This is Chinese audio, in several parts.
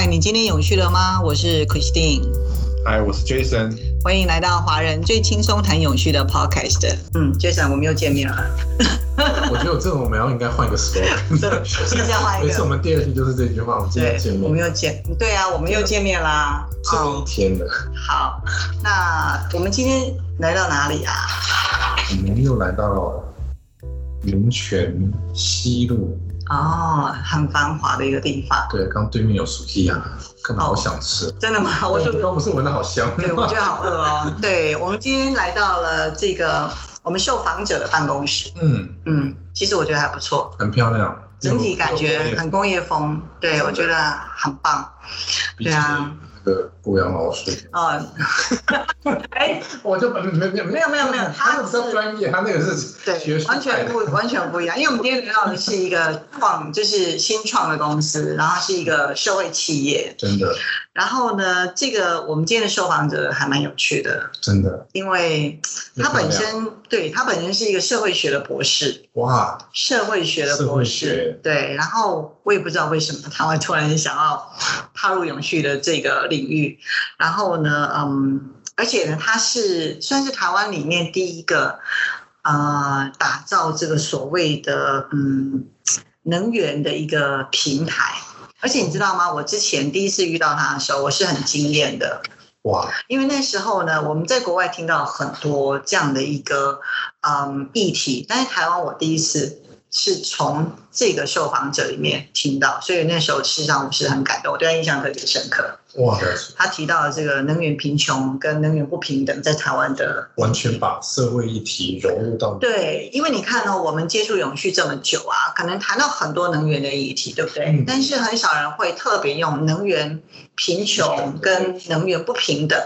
嗨，你今天永续了吗？我是 Christine，嗨，我是 Jason，欢迎来到华人最轻松谈永续的 Podcast。嗯，Jason，我们又见面了。我觉得这种我们要应该换一个 slogan，现在换一个。每次我们第二句就是这句话，我们今天见面，我们又见，对啊，我们又见面啦。这一天了。好，那我们今天来到哪里啊？我们又来到云泉西路。哦，很繁华的一个地方。对，刚对面有熟记啊，看到好想吃。真的吗？我刚不是闻的好香。对，我觉得好饿哦。对，我们今天来到了这个我们受访者的办公室。嗯嗯，其实我觉得还不错，很漂亮，整体感觉很工业风。对，我觉得很棒。对啊。个不养老师。啊，哎，我就没没没没有没有没有，他比较专业，他那个是对，完全不完全不一样，因为我们今天聊的是一个创，就是新创的公司，然后是一个社会企业，真的。然后呢，这个我们今天的受访者还蛮有趣的，真的，因为他本身对他本身是一个社会学的博士，哇，社会学的博士，对。然后我也不知道为什么他会突然想要踏入永续的这个领域。然后呢，嗯，而且呢，他是算是台湾里面第一个呃打造这个所谓的嗯能源的一个平台。而且你知道吗？我之前第一次遇到他的时候，我是很惊艳的。哇！因为那时候呢，我们在国外听到很多这样的一个嗯议题，但是台湾我第一次是从这个受访者里面听到，所以那时候事实上我是很感动，我对他印象特别深刻。哇！他提到了这个能源贫穷跟能源不平等在台湾的，完全把社会议题融入到对，因为你看呢，我们接触永续这么久啊，可能谈到很多能源的议题，对不对？但是很少人会特别用能源贫穷跟能源不平等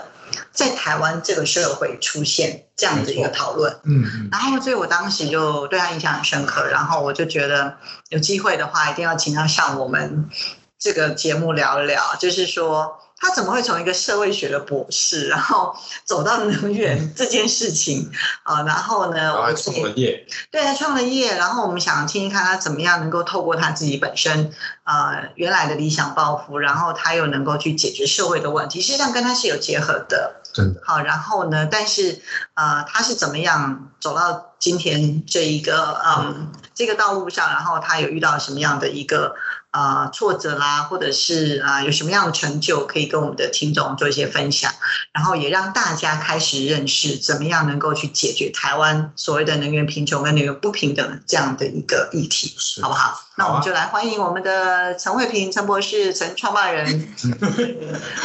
在台湾这个社会出现这样的一个讨论。嗯，然后所以我当时就对他印象很深刻，然后我就觉得有机会的话，一定要请他上我们。这个节目聊一聊，就是说他怎么会从一个社会学的博士，然后走到能源这件事情 啊？然后呢，然后创了业，对他创了业，然后我们想听听看他怎么样能够透过他自己本身呃原来的理想抱负，然后他又能够去解决社会的问题，实际上跟他是有结合的，真的。好，然后呢，但是呃，他是怎么样走到今天这一个嗯这个道路上，然后他有遇到什么样的一个？啊，挫折啦，或者是啊，有什么样的成就可以跟我们的听众做一些分享，然后也让大家开始认识怎么样能够去解决台湾所谓的能源贫穷跟能源不平等这样的一个议题，好不好？那我们就来欢迎我们的陈慧平陈博士陈创办人。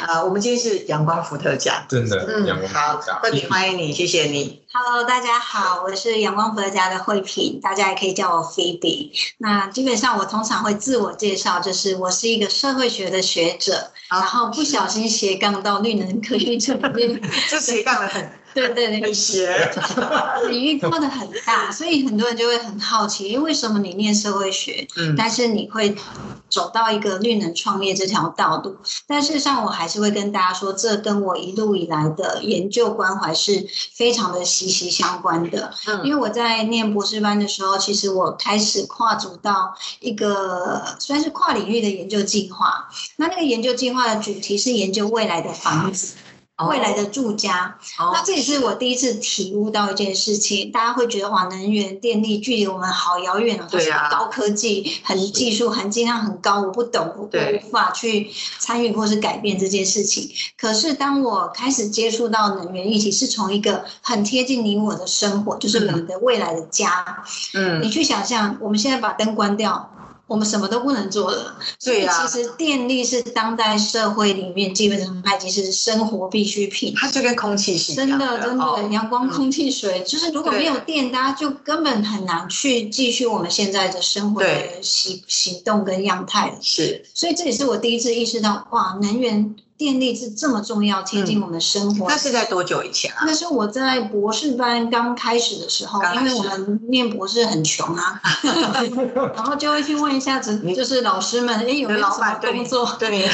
啊，我们今天是阳光伏特加，真的，嗯，好，特别欢迎你，谢谢你。Hello，大家好，我是阳光伏特加的慧平，大家也可以叫我 Phoebe。那基本上我通常会自我介绍，就是我是一个社会学的学者，然后不小心斜杠到绿能科学 这边，就斜杠的很。对对对，学 领域跨的很大，所以很多人就会很好奇，为什么你念社会学，嗯，但是你会走到一个绿能创业这条道路？但事实上，我还是会跟大家说，这跟我一路以来的研究关怀是非常的息息相关的。嗯，因为我在念博士班的时候，其实我开始跨足到一个算是跨领域的研究计划。那那个研究计划的主题是研究未来的房子。未来的住家，那这也是我第一次体悟到一件事情。大家会觉得哇，能源电力距离我们好遥远啊，它是高科技、很技术含金量很高，我不懂，我无法去参与或是改变这件事情。可是当我开始接触到能源议题，是从一个很贴近你我的生活，就是我们的未来的家。嗯，你去想象，我们现在把灯关掉。我们什么都不能做了，所以其实电力是当代社会里面基本上它已经是生活必需品。它就跟空气是真的，真的，阳光、空气、水，就是如果没有电，大家就根本很难去继续我们现在的生活的行行动跟样态。是，所以这也是我第一次意识到，哇，能源。电力是这么重要，贴近我们的生活。那是在多久以前啊？那是我在博士班刚开始的时候，因为我们念博士很穷啊，然后就会去问一下子，就是老师们，哎，有没有什么工作？对，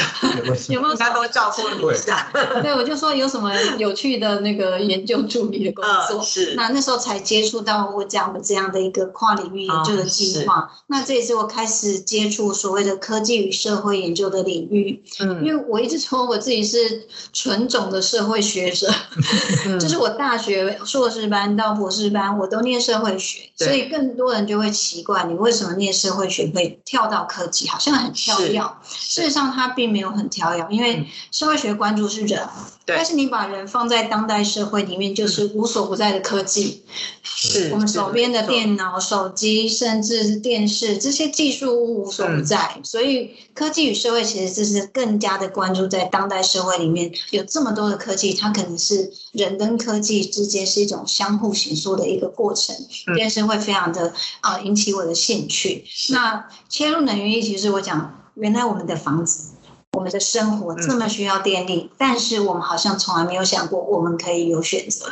有没有他都照顾你一下？对，我就说有什么有趣的那个研究助理的工作。是。那那时候才接触到我讲的这样的一个跨领域研究的计划。那这也是我开始接触所谓的科技与社会研究的领域。嗯。因为我一直说我自己是纯种的社会学者，就是我大学硕士班到博士班我都念社会学，所以更多人就会奇怪你为什么念社会学会跳到科技，好像很跳跃。事实上它并没有很跳跃，因为社会学关注是人，但是你把人放在当代社会里面，就是无所不在的科技。是我们手边的电脑、手机，甚至是电视，这些技术物无所不在。所以科技与社会其实就是更加的关注在当代社会里面有这么多的科技，它可能是人跟科技之间是一种相互形塑的一个过程。这件事会非常的啊引起我的兴趣。那切入能源议题，是我讲原来我们的房子、我们的生活这么需要电力，但是我们好像从来没有想过我们可以有选择。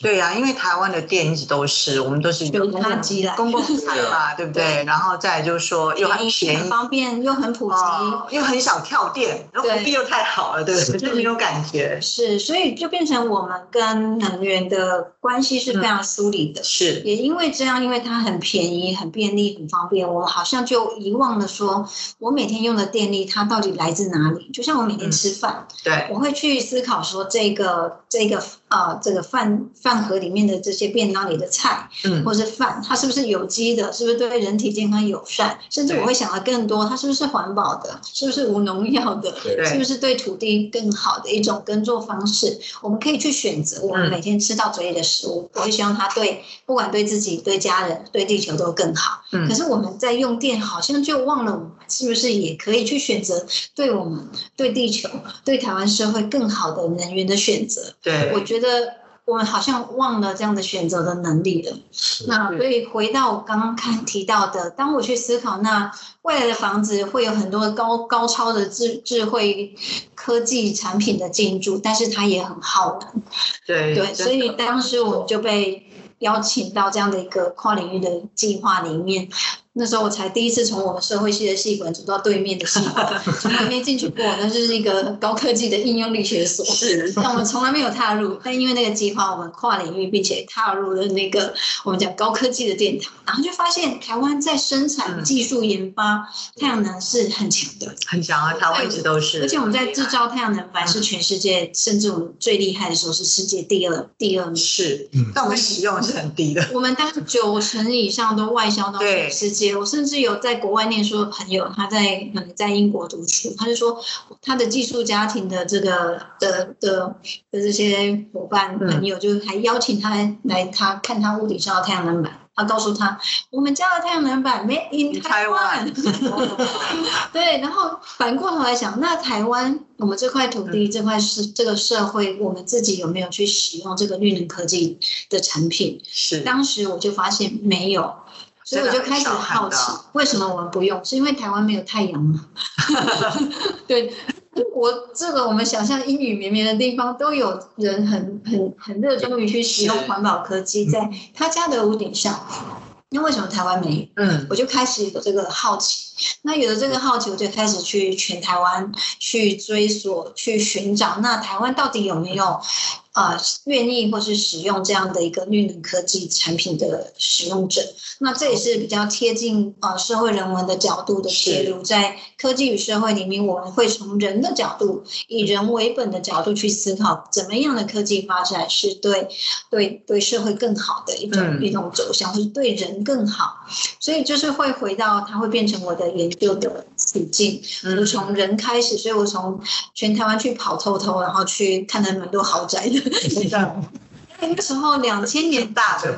对呀，因为台湾的电一直都是，我们都是有公共机公共财嘛，对不对？然后再就是说又很便宜、方便，又很普及，又很少跳电，然后福利又太好了，对不对？就没有感觉。是，所以就变成我们跟能源的关系是非常疏离的。是，也因为这样，因为它很便宜、很便利、很方便，我们好像就遗忘了说，我每天用的电力它到底来自哪里？就像我每天吃饭，对，我会去思考说，这个这个啊，这个饭。饭盒里面的这些便当里的菜，嗯，或是饭，它是不是有机的？是不是对人体健康友善？甚至我会想的更多，它是不是环保的？是不是无农药的？是不是对土地更好的一种耕作方式？我们可以去选择我们每天吃到嘴里的食物。我会希望它对不管对自己、对家人、对地球都更好。嗯可是我们在用电，好像就忘了我们是不是也可以去选择对我们、对地球、对台湾社会更好的能源的选择？对，我觉得。我们好像忘了这样的选择的能力了。那所以回到我刚刚看提到的，当我去思考，那未来的房子会有很多高高超的智智慧科技产品的进驻，但是它也很耗能。对对，所以当时我们就被邀请到这样的一个跨领域的计划里面。那时候我才第一次从我们社会系的系馆走到对面的系馆，从来没进去过。那就是一个高科技的应用力学所，是。但我们从来没有踏入，但因为那个计划，我们跨领域并且踏入了那个我们讲高科技的殿堂，然后就发现台湾在生产技术研发太阳能是很强的，很强啊，台湾一直都是。而且我们在制造太阳能板是全世界，甚至我们最厉害的时候是世界第二，第二名。是，但我们使用是很低的。我们当九成以上都外销到全世界。我甚至有在国外念书的朋友，他在可能在英国读书，他就说他的寄宿家庭的这个的的的这些伙伴朋友，就还邀请他来他看他屋顶上的太阳能板，他告诉他我们家的太阳能板 made in Taiwan。对，然后反过头来想，那台湾我们这块土地这块是这个社会，我们自己有没有去使用这个绿能科技的产品？是，当时我就发现没有。所以我就开始好奇，为什么我们不用？是因为台湾没有太阳吗？对，我这个我们想象阴雨绵绵的地方，都有人很很很热衷于去使用环保科技，在他家的屋顶上。那为什么台湾没有？嗯，我就开始有这个好奇。那有了这个好奇，我就开始去全台湾去追索、去寻找，那台湾到底有没有？啊，愿意或是使用这样的一个绿能科技产品的使用者，那这也是比较贴近啊社会人文的角度的切入，在科技与社会里面，我们会从人的角度，以人为本的角度去思考，怎么样的科技发展是对对对社会更好的一种一种走向，或是对人更好，所以就是会回到它会变成我的研究的途径，我从人开始，所以我从全台湾去跑透透，然后去看了蛮多豪宅的。那个时候，两千年大的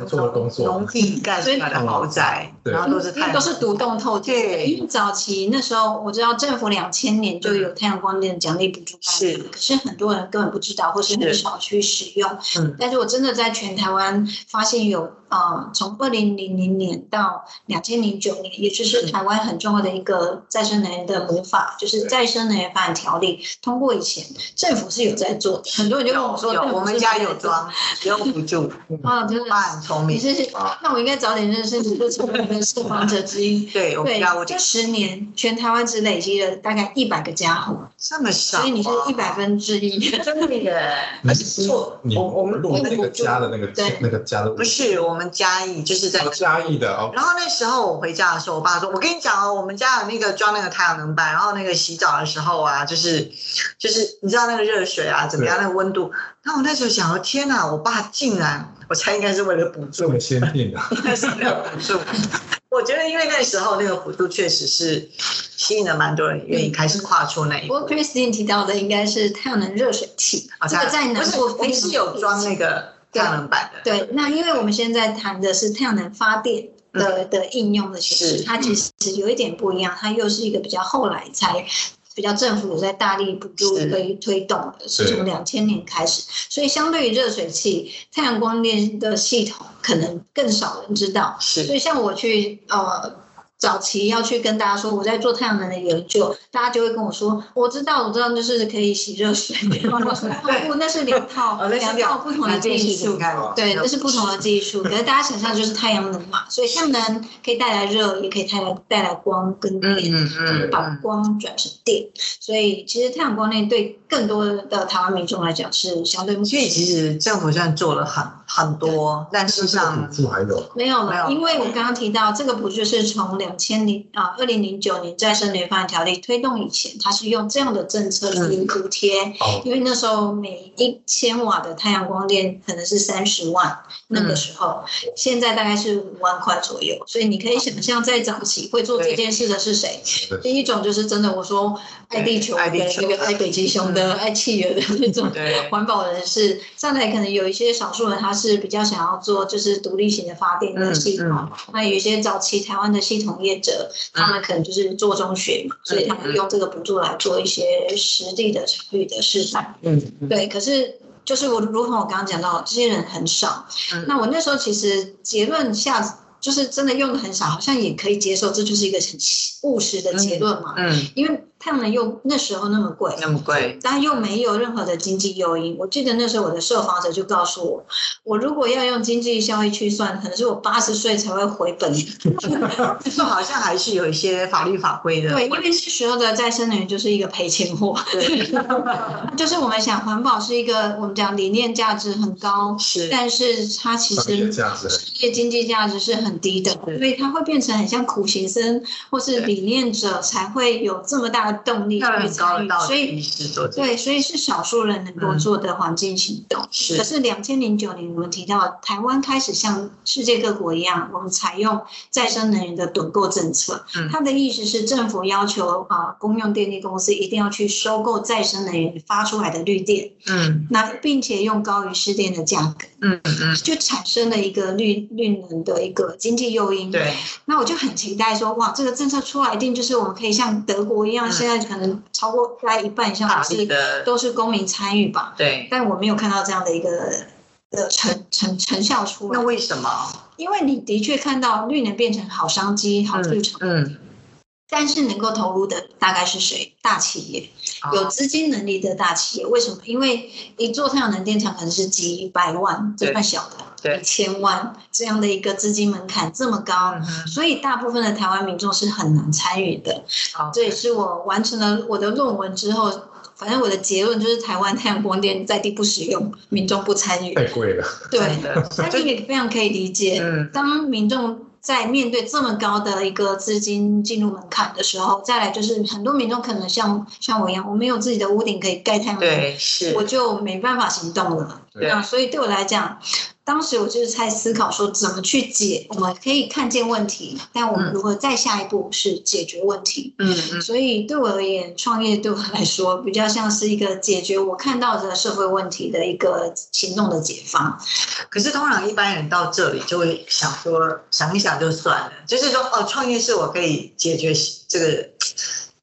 农地盖出来的豪宅，然后都是都是独栋透天。因为早期那时候，我知道政府两千年就有太阳光电奖励补助，是，可是很多人根本不知道，或是很少去使用。嗯，但是我真的在全台湾发现有呃，从二零零零年到两千零九年，也就是台湾很重要的一个再生能源的魔法，就是再生能源发展条例通过以前，政府是有在做的。很多人就跟我说，有我们家有装，有补助。啊，真的，很聪明。你是，那我应该早点认识你，就成为我们受访者之一。对，对，这十年全台湾只累积了大概一百个家户，这么少，所以你是一百分之一，真的耶。而且错，我我们录那个家的那个那个家的，不是我们嘉义，就是在嘉义的哦。然后那时候我回家的时候，我爸说：“我跟你讲哦，我们家有那个装那个太阳能板，然后那个洗澡的时候啊，就是就是你知道那个热水啊怎么样，那个温度。”然后我那时候想说：“天哪，我爸竟然，我猜应该是为了补助，这么先进的，应该是为了补助。”我觉得因为那时候那个幅度确实是吸引了蛮多人愿意开始跨出那一步。不过 Christine 提到的应该是太阳能热水器，这个在南部非是有装那个。太阳能板的对，那因为我们现在谈的是太阳能发电的的应用的形式，它其实有一点不一样，它又是一个比较后来才比较政府有在大力补助推推动的，是从两千年开始，所以相对于热水器，太阳光电的系统可能更少人知道，是，所以像我去呃。早期要去跟大家说我在做太阳能的研究，大家就会跟我说，我知道，我知道，就是可以洗热水。不，那是两套两套不同的技术。对，那是不同的技术。可是大家想象就是太阳能嘛，所以太阳能可以带来热，也可以带来带来光跟电，把光转成电。所以其实太阳光电对更多的台湾民众来讲是相对。所以其实政府现在做了很很多，但事实上补助还有没有了？因为我刚刚提到这个补助是从两。两千零啊，二零零九年再生能源发展条例推动以前，它是用这样的政策来补贴，因为那时候每一千瓦的太阳光电可能是三十万，那个时候，现在大概是五万块左右，所以你可以想象在早期会做这件事的是谁？第一种就是真的我说爱地球的那个爱北极熊的爱企鹅的那种环保人士，上来可能有一些少数人他是比较想要做就是独立型的发电的系统，那有一些早期台湾的系统。业者他们可能就是做中学嘛，所以他们用这个补助来做一些实地的场域的示范。嗯，对。可是就是我如同我刚刚讲到，这些人很少。那我那时候其实结论下。就是真的用的很少，好像也可以接受，这就是一个很务实的结论嘛。嗯，因为太阳能又那时候那么贵，那么贵，但又没有任何的经济诱因。我记得那时候我的受访者就告诉我，我如果要用经济效益去算，可能是我八十岁才会回本。就好像还是有一些法律法规的。对，因为那时候的再生能源就是一个赔钱货。对，就是我们想环保是一个我们讲理念价值很高，是，但是它其实商业经济价值是很。很低的，所以它会变成很像苦行僧或是理念者才会有这么大的动力去参与，所以对，所以是少数人能够做的环境行动。是，可是两千零九年我们提到台湾开始像世界各国一样，我们采用再生能源的趸购政策。嗯，它的意思是政府要求啊，公用电力公司一定要去收购再生能源发出来的绿电。嗯，那并且用高于市电的价格。嗯嗯，就产生了一个绿绿能的一个。经济诱因，对，那我就很期待说，哇，这个政策出来一定就是我们可以像德国一样，现在可能超过大概一半以上是都是公民参与吧，对。但我没有看到这样的一个的成成成效出来。那为什么？因为你的确看到绿能变成好商机、好市场，嗯。但是能够投入的大概是谁？大企业，有资金能力的大企业。为什么？因为一座太阳能电厂可能是几百万，这块小的，一千万这样的一个资金门槛这么高，所以大部分的台湾民众是很难参与的。这也是我完成了我的论文之后，反正我的结论就是台湾太阳光电在地不使用，民众不参与，太贵了。对，但是也非常可以理解，当民众。在面对这么高的一个资金进入门槛的时候，再来就是很多民众可能像像我一样，我没有自己的屋顶可以盖太阳能，我就没办法行动了。对那所以对我来讲。当时我就是在思考说怎么去解，我们可以看见问题，但我们如何再下一步是解决问题。嗯嗯。所以对我而言，创业对我来说比较像是一个解决我看到的社会问题的一个行动的解方。可是通常一般人到这里就会想说，想一想就算了，就是说哦，创业是我可以解决这个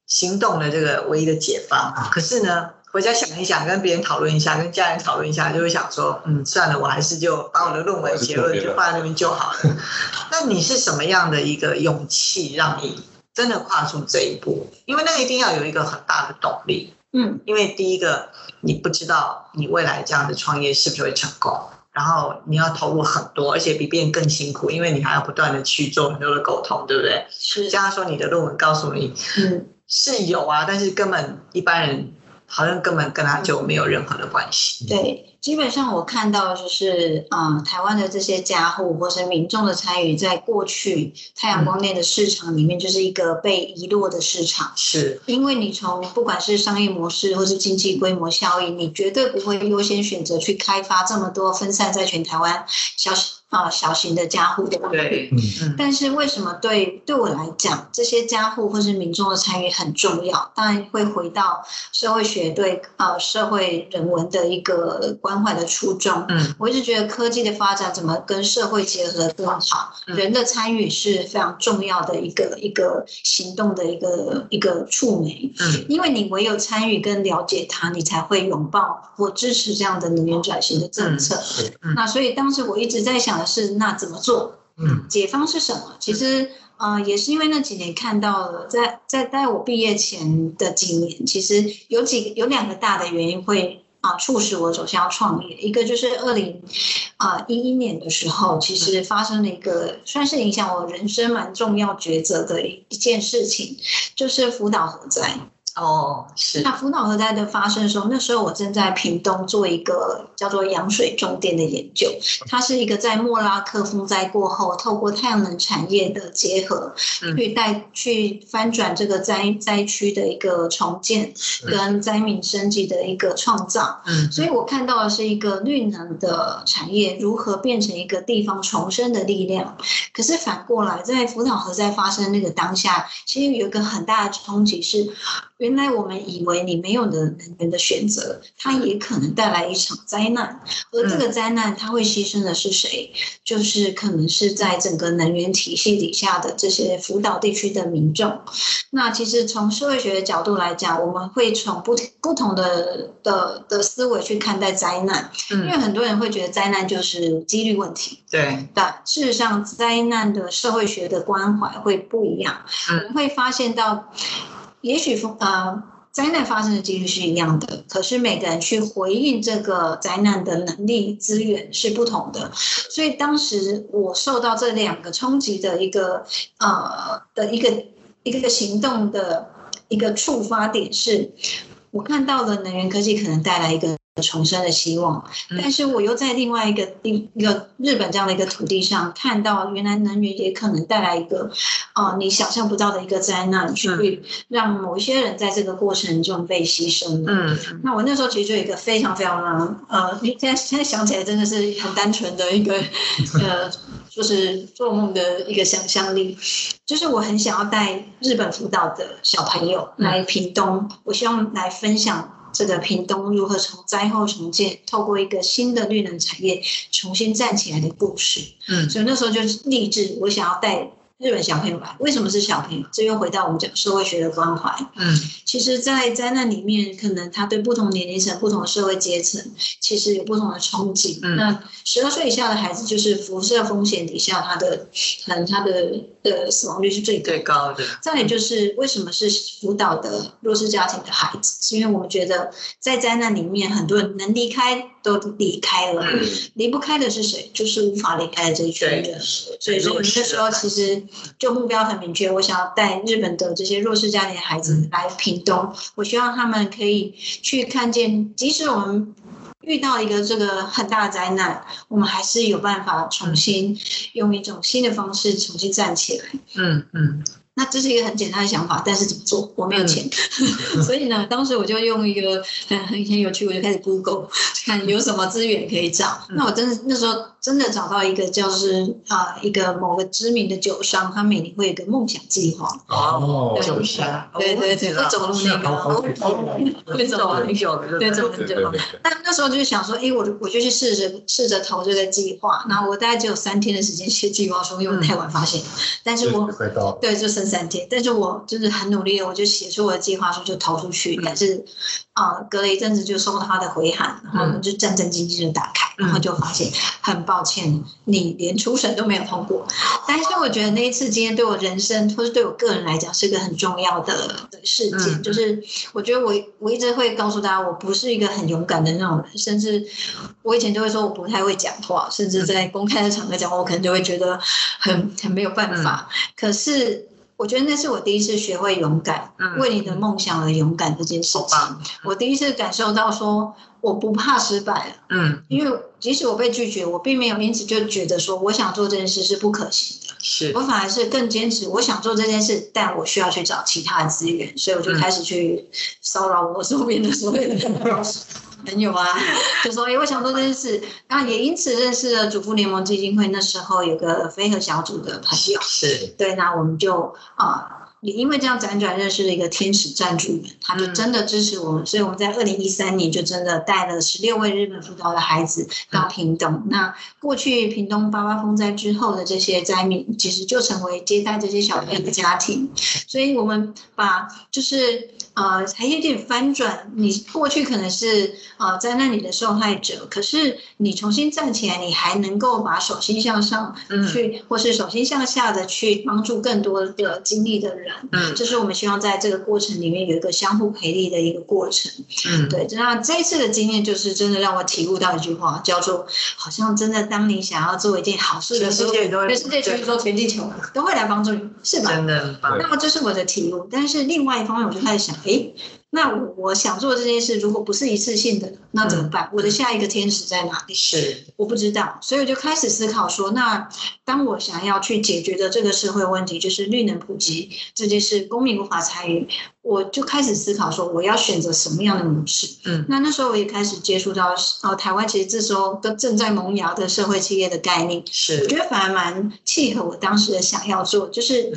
行动的这个唯一的解方。可是呢？回家想一想，跟别人讨论一下，跟家人讨论一下，就会想说，嗯，算了，我还是就把我的论文结论就放在那边就好了。那你是什么样的一个勇气，让你真的跨出这一步？因为那个一定要有一个很大的动力。嗯，因为第一个，你不知道你未来这样的创业是不是会成功，然后你要投入很多，而且比别人更辛苦，因为你还要不断的去做很多的沟通，对不对？是。加上说你的论文告诉你，嗯，是有啊，但是根本一般人。好像根本跟他就没有任何的关系。对，基本上我看到就是，嗯，台湾的这些家户或是民众的参与，在过去太阳光电的市场里面，就是一个被遗落的市场。是，因为你从不管是商业模式或是经济规模效应，你绝对不会优先选择去开发这么多分散在全台湾小。啊，小型的家户的对，嗯，但是为什么对对我来讲，这些家户或是民众的参与很重要？当然会回到社会学对呃社会人文的一个关怀的初衷。嗯，我一直觉得科技的发展怎么跟社会结合更好，人的参与是非常重要的一个一个行动的一个一个触媒。嗯，因为你唯有参与跟了解它，你才会拥抱或支持这样的能源转型的政策。那所以当时我一直在想。是那怎么做？嗯，解方是什么？其实，呃，也是因为那几年看到了，在在在我毕业前的几年，其实有几有两个大的原因会啊促使我走向创业。一个就是二零啊一一年的时候，其实发生了一个算是影响我人生蛮重要抉择的一一件事情，就是福岛核灾。哦，是。那福岛核灾的发生的时候，那时候我正在屏东做一个叫做羊水重电的研究，它是一个在莫拉克风灾过后，透过太阳能产业的结合，去带去翻转这个灾灾区的一个重建，跟灾民升级的一个创造。嗯，所以我看到的是一个绿能的产业如何变成一个地方重生的力量。可是反过来，在福岛核灾发生那个当下，其实有一个很大的冲击是。原来我们以为你没有的能源的选择，它也可能带来一场灾难。而这个灾难，它会牺牲的是谁？就是可能是在整个能源体系底下的这些福岛地区的民众。那其实从社会学的角度来讲，我们会从不不同的的的思维去看待灾难。因为很多人会觉得灾难就是几率问题。对。但事实上，灾难的社会学的关怀会不一样。我们会发现到。也许风啊灾难发生的几率是一样的，可是每个人去回应这个灾难的能力资源是不同的。所以当时我受到这两个冲击的一个呃的一个一个行动的一个触发点是，我看到了能源科技可能带来一个。重生的希望，但是我又在另外一个地一个日本这样的一个土地上看到，原来能源也可能带来一个，哦，你想象不到的一个灾难，去让某一些人在这个过程中被牺牲。嗯，那我那时候其实就有一个非常非常呃，现在现在想起来真的是很单纯的一个 呃，就是做梦的一个想象力，就是我很想要带日本辅导的小朋友来屏东，我希望来分享。这个屏东如何从灾后重建，透过一个新的绿能产业重新站起来的故事。嗯，所以那时候就立志，我想要带。日本小朋友吧，为什么是小朋友？这又回到我们讲社会学的关怀。嗯，其实，在灾难里面，可能他对不同年龄层、不同的社会阶层，其实有不同的憧憬。嗯，那十二岁以下的孩子，就是辐射风险底下，他的可能他的的死亡率是最最高的。再有就是为什么是辅导的弱势家庭的孩子？是因为我们觉得在灾难里面，很多人能离开都离开了，离不开的是谁？就是无法离开的这一群人。所以，所以那时候其实。就目标很明确，我想要带日本的这些弱势家庭的孩子来屏东，我希望他们可以去看见，即使我们遇到一个这个很大的灾难，我们还是有办法重新用一种新的方式重新站起来。嗯嗯。那这是一个很简单的想法，但是怎么做？我没有钱，所以呢，当时我就用一个很很很有趣，我就开始 Google 看有什么资源可以找。那我真的那时候真的找到一个，就是啊，一个某个知名的酒商，他每年会有个梦想计划。哦，酒商，对对对，会走路那个，会走很久，对，走很久。但那时候就是想说，哎，我我就去试着试着投这个计划。然后我大概只有三天的时间写计划书，因为太晚发现。但是我对，就生。三天，但是我就是很努力，我就写出我的计划书就投出去，但是啊，隔了一阵子就收到他的回函，然后就战战兢兢的打开，然后就发现很抱歉，你连初审都没有通过。但是我觉得那一次经验对我人生或是对我个人来讲是个很重要的事件，就是我觉得我我一直会告诉大家，我不是一个很勇敢的那种人，甚至我以前就会说我不太会讲话，甚至在公开的场合讲话，我可能就会觉得很很没有办法。可是我觉得那是我第一次学会勇敢，为你的梦想而勇敢这件事情。我第一次感受到说我不怕失败嗯，因为即使我被拒绝，我并没有因此就觉得说我想做这件事是不可行的。是我反而是更坚持，我想做这件事，但我需要去找其他的资源，所以我就开始去骚扰我周边的所有的朋友啊，就说哎，我想做这件事，然后也因此认识了主妇联盟基金会。那时候有个飞鹤小组的朋友，是对，那我们就啊。也因为这样辗转认识了一个天使赞助人，他就真的支持我们，所以我们在二零一三年就真的带了十六位日本辅导的孩子到屏东。那过去屏东八八风灾之后的这些灾民，其实就成为接待这些小朋友的家庭，所以我们把就是。呃，还有点翻转。你过去可能是呃在那里的受害者，可是你重新站起来，你还能够把手心向上去，或是手心向下的去帮助更多的经历的人。嗯，就是我们希望在这个过程里面有一个相互赔利的一个过程。嗯，对。那这一次的经验就是真的让我体悟到一句话，叫做好像真的当你想要做一件好事的时候，全世界全宇宙全地球都会来帮助你，是吧？真的。那么这是我的体悟，但是另外一方面，我就开始想。哎，那我我想做这件事，如果不是一次性的，那怎么办？我的下一个天使在哪里？是我不知道，所以我就开始思考说，那当我想要去解决的这个社会问题，就是绿能普及这件事，公民无法参与，我就开始思考说，我要选择什么样的模式？嗯，那那时候我也开始接触到，呃，台湾其实这时候都正在萌芽的社会企业的概念，是我觉得反而蛮契合我当时的想要做，就是。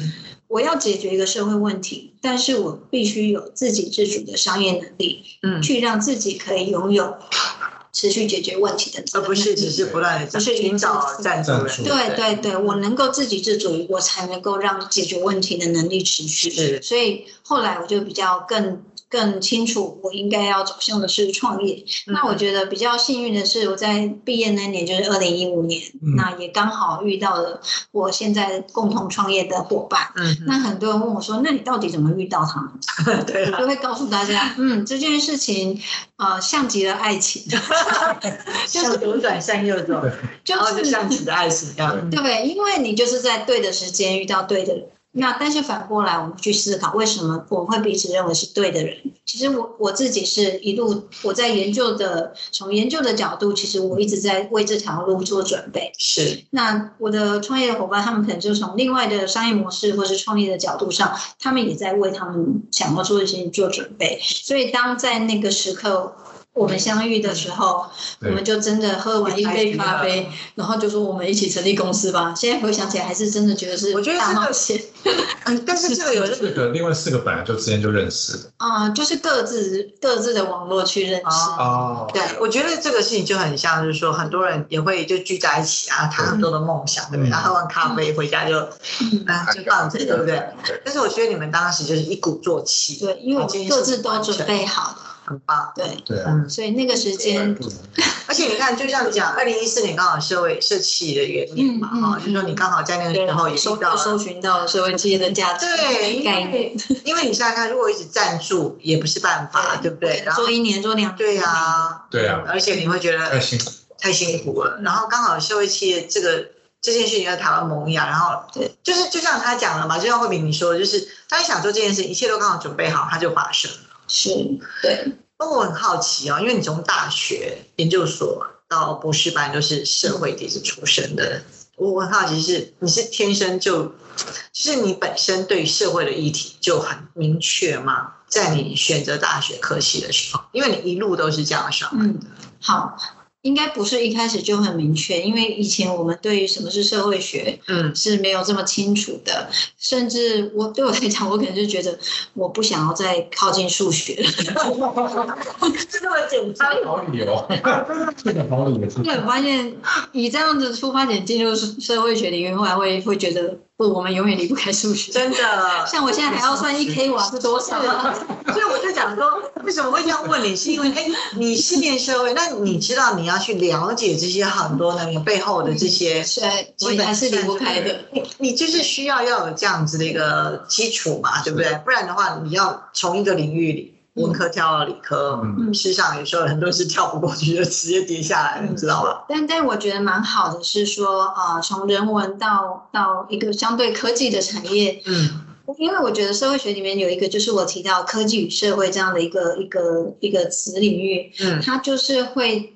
我要解决一个社会问题，但是我必须有自给自足的商业能力，嗯，去让自己可以拥有持续解决问题的，而不是只是不断的不是寻找赞助人。对对对，我能够自给自足，我才能够让解决问题的能力持续。是，所以后来我就比较更。更清楚我应该要走向的是创业。那我觉得比较幸运的是，我在毕业那年就是二零一五年，那也刚好遇到了我现在共同创业的伙伴。嗯，那很多人问我说：“那你到底怎么遇到他们？” 对，我就会告诉大家，嗯，这件事情呃像极了爱情，就是左转向右走，就是像极了爱情一样。对，因为你就是在对的时间遇到对的人。那但是反过来，我们去思考，为什么我会彼此认为是对的人？其实我我自己是一路我在研究的，从研究的角度，其实我一直在为这条路做准备。是。那我的创业伙伴，他们可能就从另外的商业模式或是创业的角度上，他们也在为他们想要做的事情做准备。所以当在那个时刻。我们相遇的时候，我们就真的喝完一杯咖啡，然后就说我们一起成立公司吧。现在回想起来，还是真的觉得是大冒险。嗯，但是这个有四个，另外四个本来就之前就认识的。啊，就是各自各自的网络去认识。哦，对，我觉得这个事情就很像，就是说很多人也会就聚在一起啊，谈很多的梦想，对不对？然后喝完咖啡回家就嗯就放着，对不对？但是我觉得你们当时就是一鼓作气，对，因为我们各自都准备好了。很棒，对对，嗯，所以那个时间，而且你看，就像你讲，二零一四年刚好社会社企的元年嘛，哈，就说你刚好在那个时候也搜到搜寻到社会企业的价值，对，概念。因为你想想看，如果一直赞助也不是办法，对不对？然后做一年做两，对呀，对啊，而且你会觉得太辛苦，太辛苦了。然后刚好社会企业这个这件事情在台湾萌芽，然后对，就是就像他讲了嘛，就像慧敏你说，就是他想做这件事，一切都刚好准备好，他就发生了。是，对。那我很好奇哦，因为你从大学、研究所到博士班都是社会底子出身的，我很好奇是你是天生就，就是你本身对社会的议题就很明确吗？在你选择大学科系的时候，因为你一路都是这样上来的。好。应该不是一开始就很明确，因为以前我们对于什么是社会学，嗯，是没有这么清楚的。甚至我对我来讲，我可能就觉得我不想要再靠近数学了。这么简单，好理由，这个好理由。对，发现以这样子出发点进入社会学领域，后来会会觉得不，我们永远离不开数学。真的，像我现在还要算一 k 瓦是多少，所以我就讲说，为什么会这样问你？是因为哎，你是念社会，那你知道你要去了解这些很多那个背后的这些，是，基本还是离不开的。你你就是需要要有这样子的一个基础嘛，对不对？不然的话，你要从一个领域里。文科跳到理科，嗯，事实上有时候很多是跳不过去就，直接跌下来，你知道吧？但但我觉得蛮好的是说，呃，从人文到到一个相对科技的产业，嗯，因为我觉得社会学里面有一个就是我提到科技与社会这样的一个一个一个子领域，嗯，它就是会。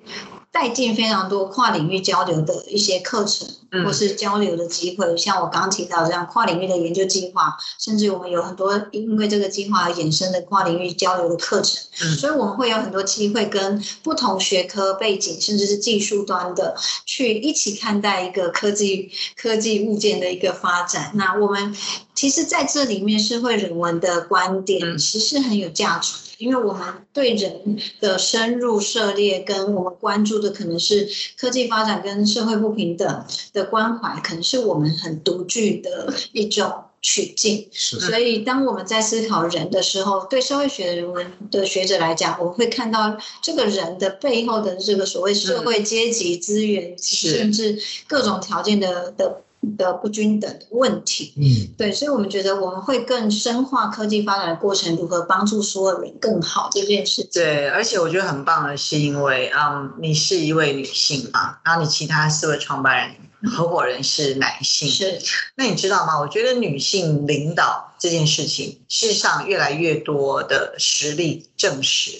带进非常多跨领域交流的一些课程，或是交流的机会，像我刚刚提到这样跨领域的研究计划，甚至我们有很多因为这个计划而衍生的跨领域交流的课程，所以我们会有很多机会跟不同学科背景，甚至是技术端的去一起看待一个科技科技物件的一个发展。那我们其实在这里面社会人文的观点，其实很有价值。因为我们对人的深入涉猎，跟我们关注的可能是科技发展跟社会不平等的关怀，可能是我们很独具的一种取径。所以，当我们在思考人的时候，对社会学人文的学者来讲，我们会看到这个人的背后的这个所谓社会阶级资源，甚至各种条件的的。的不均等的问题，嗯，对，所以我们觉得我们会更深化科技发展的过程，如何帮助所有人更好这件事情。对，而且我觉得很棒的是，因为嗯，你是一位女性嘛，然后你其他四位创办人、合伙人是男性，是。那你知道吗？我觉得女性领导这件事情，事实上越来越多的实例证实，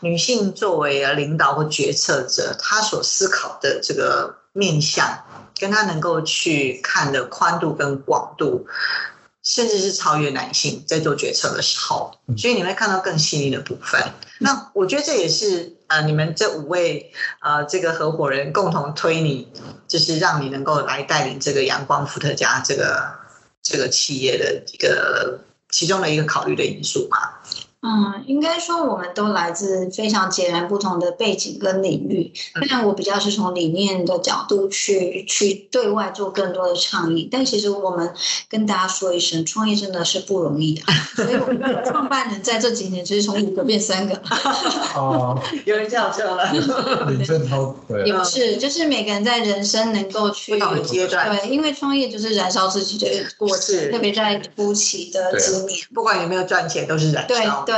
女性作为领导或决策者，她所思考的这个面向。跟他能够去看的宽度跟广度，甚至是超越男性在做决策的时候，所以你会看到更细腻的部分。那我觉得这也是呃，你们这五位呃这个合伙人共同推你，就是让你能够来带领这个阳光伏特加这个这个企业的一个其中的一个考虑的因素嘛。嗯，应该说我们都来自非常截然不同的背景跟领域。虽然我比较是从理念的角度去去对外做更多的倡议。但其实我们跟大家说一声，创业真的是不容易的。所以我们的创办人在这几年其实从五个变三个。哦，有人叫车了。李正涛，对，也不是，就是每个人在人生能够去不同阶段，对，因为创业就是燃烧自己的过程，特别在初期的几年，不管有没有赚钱，都是燃烧。对对，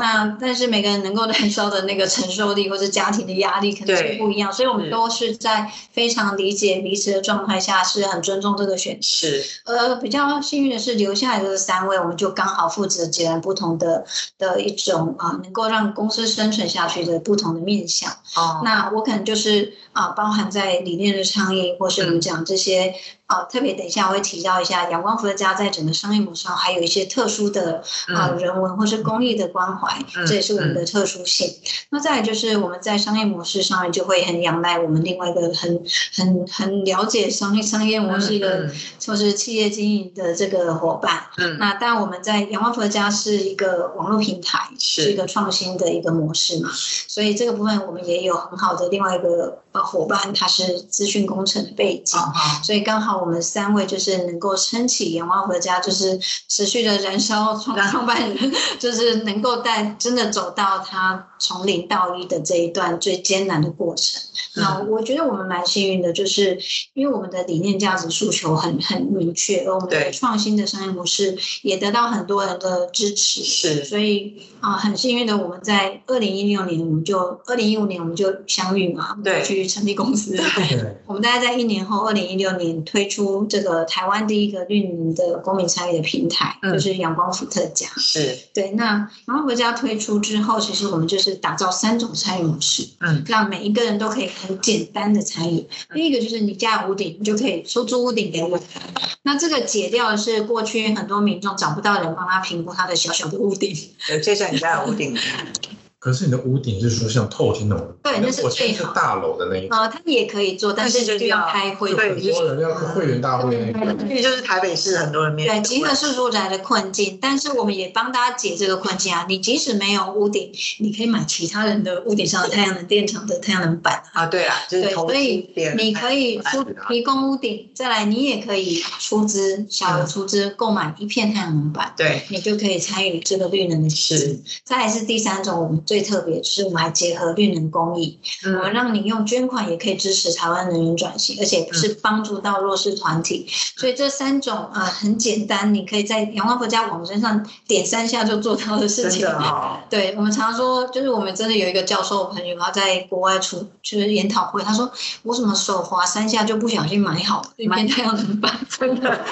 那但是每个人能够燃烧的那个承受力，或者家庭的压力，可能是不一样。所以，我们都是在非常理解彼此的状态下，是很尊重这个选择。是，呃，比较幸运的是，留下来的三位，我们就刚好负责截然不同的的一种啊，能够让公司生存下去的不同的面向。哦，那我可能就是啊，包含在理念的倡议，或是我们讲这些。啊，特别等一下我会提到一下阳光伏特加在整个商业模式上还有一些特殊的啊人文或是公益的关怀，这也是我们的特殊性。那再来就是我们在商业模式上面就会很仰赖我们另外一个很很很了解商业商业模式的，就是企业经营的这个伙伴。嗯，那当然我们在阳光伏特加是一个网络平台，是一个创新的一个模式嘛，所以这个部分我们也有很好的另外一个。伙伴他是资讯工程的背景，所以刚好我们三位就是能够撑起阳光回家，就是持续的燃烧创创办人，就是能够带真的走到他从零到一的这一段最艰难的过程。那我觉得我们蛮幸运的，就是因为我们的理念、价值、诉求很很明确，而我们的创新的商业模式也得到很多人的支持。是，所以啊，很幸运的我们在二零一六年，我们就二零一五年我们就相遇嘛，对，去成立公司。对，我们大概在一年后，二零一六年推出这个台湾第一个运营的公民参与的平台，就是阳光伏特加。是，对。那阳光伏特加推出之后，其实我们就是打造三种参与模式，嗯，让每一个人都可以。很简单的参与，第一个就是你家有屋顶，你就可以出租屋顶给我。那这个解掉的是过去很多民众找不到人帮他评估他的小小的屋顶。呃，这是你家有屋顶。可是你的屋顶是说像透天那种，对，那是最好。大楼的那一种。呃，它也可以做，但是就要开会，对，很多人要会员大会那个。这就是台北市很多人面对集合式住宅的困境，但是我们也帮大家解这个困境啊。你即使没有屋顶，你可以买其他人的屋顶上的太阳能电厂的太阳能板啊。对啊，对，所以你可以出提供屋顶，再来你也可以出资小额出资购买一片太阳能板，对，你就可以参与这个绿能的事。再来是第三种，我们最特别就是我们还结合绿能公益，我们让你用捐款也可以支持台湾能源转型，而且是帮助到弱势团体。所以这三种啊很简单，你可以在阳光佛家网站上点三下就做到的事情。对，我们常说，就是我们真的有一个教授朋友，他在国外出就是研讨会，他说我怎么手滑三下就不小心买好一片太阳能板，真的。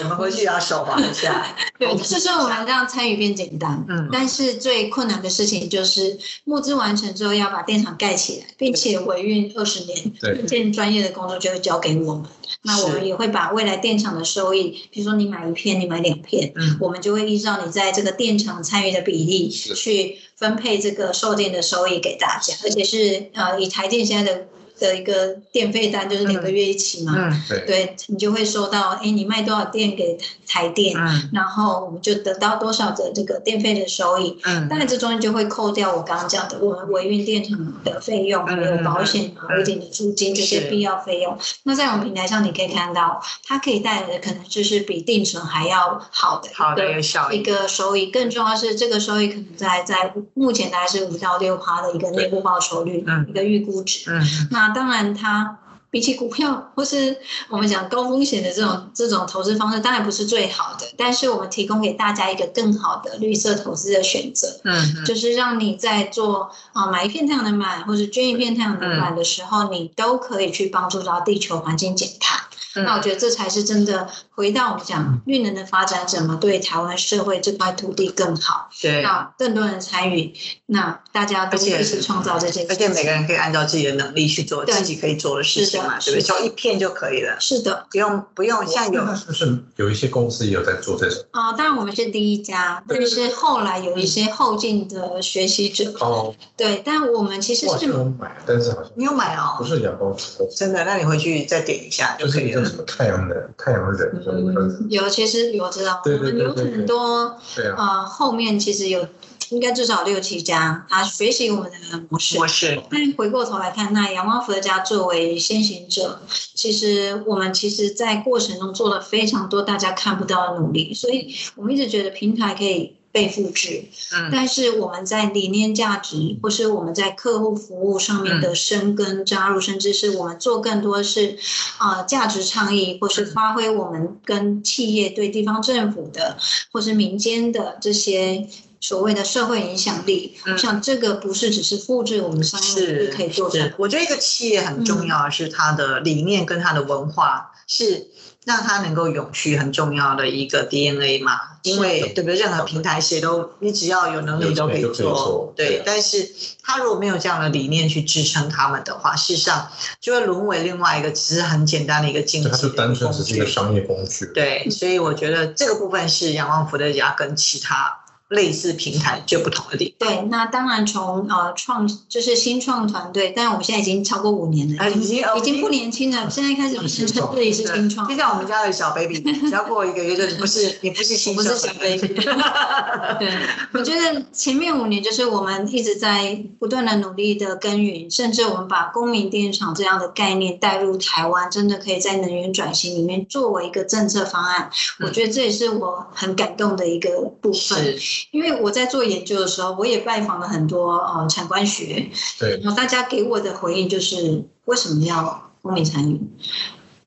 我们回去要手滑一下。对，就是我们让参与变简单。嗯。但是最困难的事情就是募资完成之后要把电厂盖起来，并且维运二十年，这件专业的工作就会交给我们。那我们也会把未来电厂的收益，比如说你买一片，你买两片，嗯，我们就会依照你在这个电厂参与的比例去分配这个售电的收益给大家，而且是呃以台电现在的。的一个电费单就是两个月一起嘛，对，你就会收到，哎，你卖多少电给台电，然后我们就得到多少的这个电费的收益。嗯，当然这中间就会扣掉我刚刚讲的我们维运电厂的费用，还有保险、屋顶的租金这些必要费用。那在我们平台上你可以看到，它可以带来的可能就是比定存还要好的好的一个收益。一个收益，更重要是这个收益可能在在目前大概是五到六趴的一个内部报酬率，一个预估值。嗯，那当然，它比起股票或是我们讲高风险的这种这种投资方式，当然不是最好的。但是我们提供给大家一个更好的绿色投资的选择，嗯，就是让你在做啊买一片太阳能板或者捐一片太阳能板的时候，你都可以去帮助到地球环境减碳。那我觉得这才是真的。回到我们讲绿能的发展，怎么对台湾社会这块土地更好？对，那更多人参与，那大家都一起创造这件事。而且每个人可以按照自己的能力去做自己可以做的事情嘛，对不对？就一片就可以了。是的，不用不用像有是不是有一些公司也有在做这种？啊，当然我们是第一家，但是后来有一些后进的学习者。哦，对，但我们其实是有买，但是好像你有买哦，不是阳光真的，那你回去再点一下就可以了。什么太阳能、太阳人？有，其实我知道，我们有很多，呃，后面其实有应该至少六七家，他学习我们的模式。模式。但回过头来看，那阳光福家作为先行者，其实我们其实在过程中做了非常多大家看不到的努力，所以我们一直觉得平台可以。被复制，但是我们在理念价值或是我们在客户服务上面的深耕加入，甚至是我们做更多是啊价值倡议，或是发挥我们跟企业对地方政府的或是民间的这些所谓的社会影响力。我想这个不是只是复制我们商业可以做的。我觉得一个企业很重要的是它的理念跟它的文化是。让它能够永续很重要的一个 DNA 嘛，因为对不对？任何平台谁都，你只要有能力都可以做，对。但是他如果没有这样的理念去支撑他们的话，事实上就会沦为另外一个只是很简单的一个经济的单纯只是一个商业工具。对，所以我觉得这个部分是仰望福德家跟其他。类似平台就不同的地方。对，那当然从呃创就是新创团队，但我们现在已经超过五年了，已经已经不年轻了。现在开始是称自己是新创，就像我们家的小 baby，只要过一个月就 不是也不是新不是小 baby。对，我觉得前面五年就是我们一直在不断的努力的耕耘，甚至我们把公民电厂这样的概念带入台湾，真的可以在能源转型里面作为一个政策方案。我觉得这也是我很感动的一个部分。因为我在做研究的时候，我也拜访了很多呃产官学，对，然后大家给我的回应就是为什么要公民参与？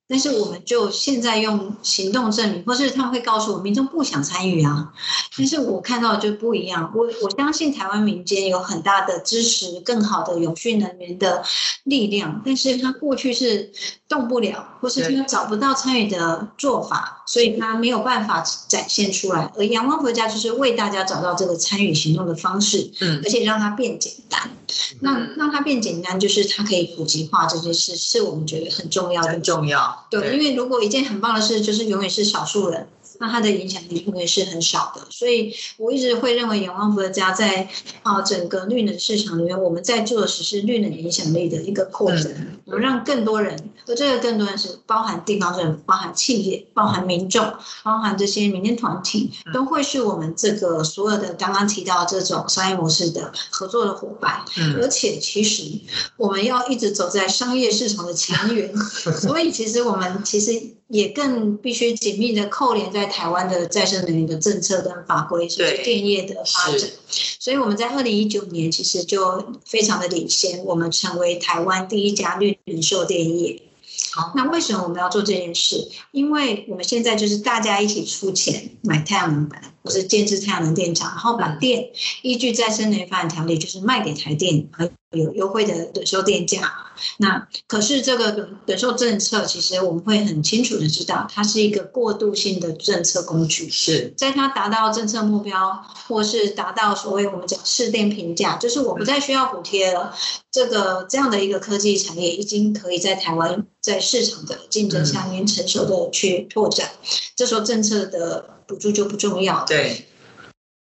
但是我们就现在用行动证明，或是他们会告诉我民众不想参与啊。但是我看到就不一样，我我相信台湾民间有很大的支持更好的永续能源的力量，但是他过去是动不了，或是他找不到参与的做法，所以他没有办法展现出来。而阳光回家就是为大家找到这个参与行动的方式，嗯，而且让它变简单。那让它变简单，就是它可以普及化这件事，是我们觉得很重要的。很重要。对，因为如果一件很棒的事，就是永远是少数人那它的影响力会是很少的。所以我一直会认为，仰望佛家在啊整个绿能市场里面，我们在做的只是绿能影响力的一个扩展，我们让更多人，而这个更多人是包含地方政府、包含企业、包含民众、包含这些民间团体，都会是我们这个所有的刚刚提到这种商业模式的合作的伙伴。而且其实我们要一直走在商业市场的前沿，所以其实我们其实也更必须紧密的扣连在台湾的再生能源的政策跟法规，所以电业的发展。所以我们在二零一九年其实就非常的领先，我们成为台湾第一家绿零售电业。好，那为什么我们要做这件事？因为我们现在就是大家一起出钱买太阳能板，或是建制太阳能电厂，然后把电依据再生能源发展条例，就是卖给台电。有优惠的等售电价，那可是这个等售政策，其实我们会很清楚的知道，它是一个过渡性的政策工具。是在它达到政策目标，或是达到所谓我们讲试电评价，就是我不再需要补贴了，这个这样的一个科技产业，已经可以在台湾在市场的竞争下面成熟的去拓展。这时候政策的补助就不重要。对。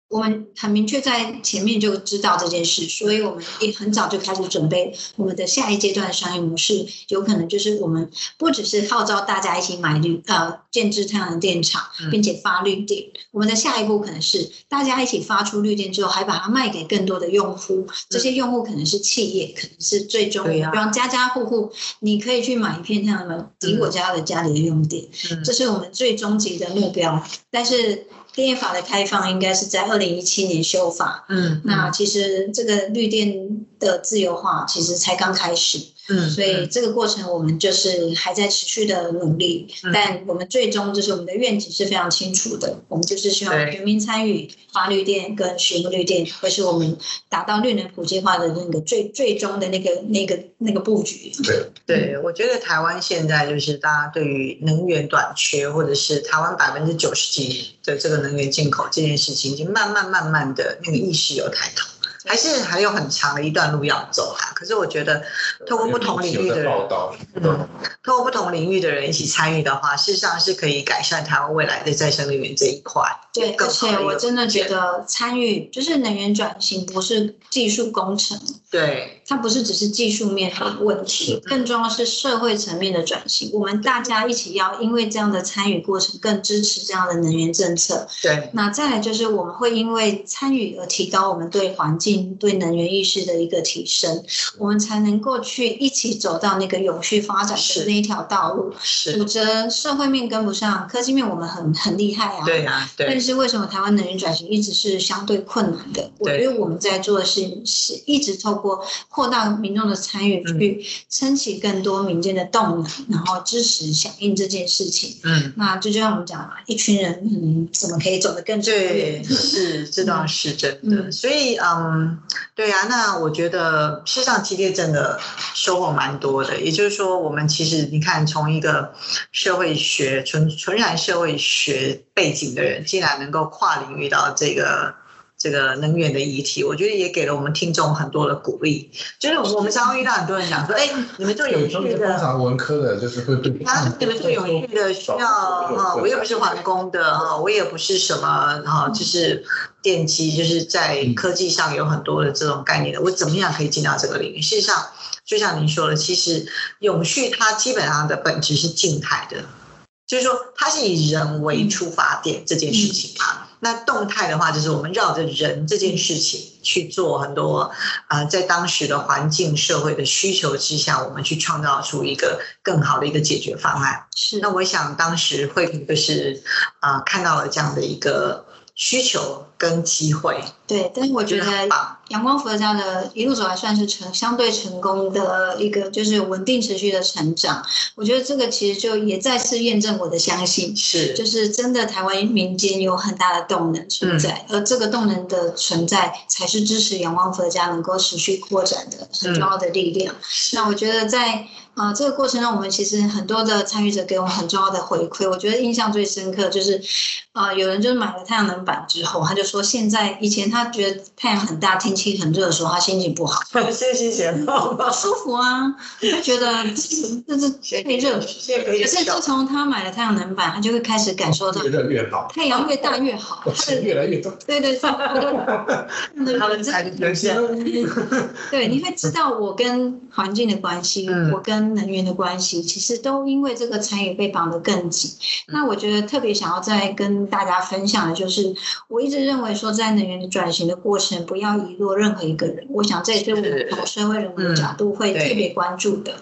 我们很明确在前面就知道这件事，所以我们也很早就开始准备我们的下一阶段商业模式，有可能就是我们不只是号召大家一起买绿呃建制太阳能电厂，并且发绿电，我们的下一步可能是大家一起发出绿电之后，还把它卖给更多的用户，这些用户可能是企业，可能是最终比方家家户户，你可以去买一片太阳能抵我家的家里的用电，这是我们最终极的目标，但是。电业法的开放应该是在二零一七年修法，嗯，那其实这个绿电的自由化其实才刚开始。嗯，所以这个过程我们就是还在持续的努力，但我们最终就是我们的愿景是非常清楚的，我们就是希望全民参与发绿电跟使用绿电，会是我们达到绿能普及化的那个最最终的那个那个那个布局。对，对我觉得台湾现在就是大家对于能源短缺，或者是台湾百分之九十几的这个能源进口这件事情，已经慢慢慢慢的那个意识有抬头。还是还有很长的一段路要走啊！可是我觉得，透过不同领域的人，嗯，透过不同领域的人一起参与的话，事实上是可以改善台湾未来的再生能源这一块。对，而且我真的觉得参与就是能源转型不是技术工程，对，它不是只是技术面的问题，更重要是社会层面的转型。我们大家一起要因为这样的参与过程，更支持这样的能源政策。对，那再来就是我们会因为参与而提高我们对环境。对能源意识的一个提升，我们才能够去一起走到那个永续发展的那一条道路。是否则社会面跟不上，科技面我们很很厉害啊。对啊，对。但是为什么台湾能源转型一直是相对困难的？我觉得我们在做的是是一直透过扩大民众的参与，去撑起更多民间的动能，然后支持响应这件事情。嗯，那就就像我们讲嘛，一群人嗯，怎么可以走得更远？是，这倒是真的。所以嗯。对啊，那我觉得事实上激烈真的收获蛮多的。也就是说，我们其实你看，从一个社会学纯纯然社会学背景的人，竟然能够跨领域到这个。这个能源的议题，我觉得也给了我们听众很多的鼓励。就是我们常常遇到很多人讲说：“哎，你们做永续的，通常文科的，就是会对他你们做永续的需要哈，我也不是环工的哈，我也不是什么哈，就是电机，就是在科技上有很多的这种概念的，我怎么样可以进到这个领域？事实上，就像您说的，其实永续它基本上的本质是静态的，就是说它是以人为出发点这件事情啊。那动态的话，就是我们绕着人这件事情去做很多，啊，在当时的环境、社会的需求之下，我们去创造出一个更好的一个解决方案。是。那我想当时慧平就是啊，看到了这样的一个需求跟机会。对，但是我觉得阳光佛家的一路走来算是成相对成功的一个，就是稳定持续的成长。我觉得这个其实就也再次验证我的相信，是就是真的台湾民间有很大的动能存在，而这个动能的存在才是支持阳光佛家能够持续扩展的很重要的力量。那我觉得在啊这个过程中，我们其实很多的参与者给我们很重要的回馈。我觉得印象最深刻就是啊有人就是买了太阳能板之后，他就说现在以前他。觉得太阳很大，天气很热的时候，他心情不好，心情闲不舒服啊，他觉得这是 太热。可是自从他买了太阳能板，他就会开始感受到越热越好，太阳越大越好，是越来越多。对对对，他们才人生。对，你会知道我跟环境的关系，我跟能源的关系，其实都因为这个参与被绑得更紧。那我觉得特别想要再跟大家分享的就是，我一直认为说，在能源的转型的过程，不要遗落任何一个人。我想这也是我们从社会人物的角度会特别关注的。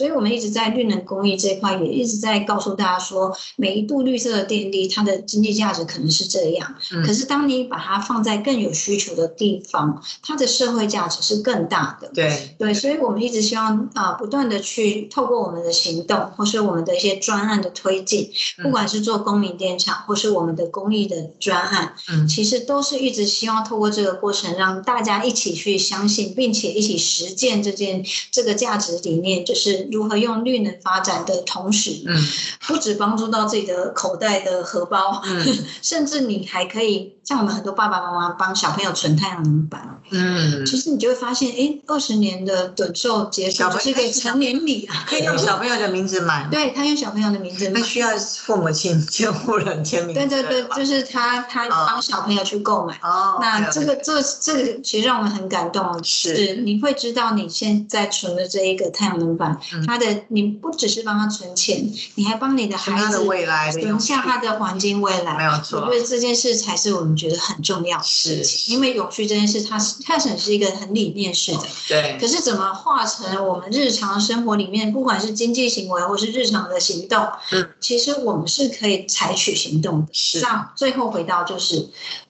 所以，我们一直在绿能公益这块，也一直在告诉大家说，每一度绿色的电力，它的经济价值可能是这样。可是，当你把它放在更有需求的地方，它的社会价值是更大的。对对，所以我们一直希望啊，不断的去透过我们的行动，或是我们的一些专案的推进，不管是做公民电厂，或是我们的公益的专案，嗯，其实都是一直希望透过这个过程，让大家一起去相信，并且一起实践这件这个价值理念，就是。如何用绿能发展的同时，嗯，不止帮助到自己的口袋的荷包，嗯，甚至你还可以像我们很多爸爸妈妈帮小朋友存太阳能板，嗯，其实你就会发现，哎，二十年的短寿结束就是个成年礼啊，可以用小朋友的名字买，对他用小朋友的名字，那需要父母亲监护人签名，对对对，就是他他帮小朋友去购买，哦，那这个这这个其实让我们很感动，是。你会知道你现在存的这一个太阳能板。他的你不只是帮他存钱，你还帮你的孩子未来留下他的环境未来。没有错，我觉得这件事才是我们觉得很重要的事情。因为永续这件事，它是它是是一个很理念式的。对。可是怎么化成我们日常生活里面，不管是经济行为或是日常的行动，嗯，其实我们是可以采取行动的。是。样最后回到就是，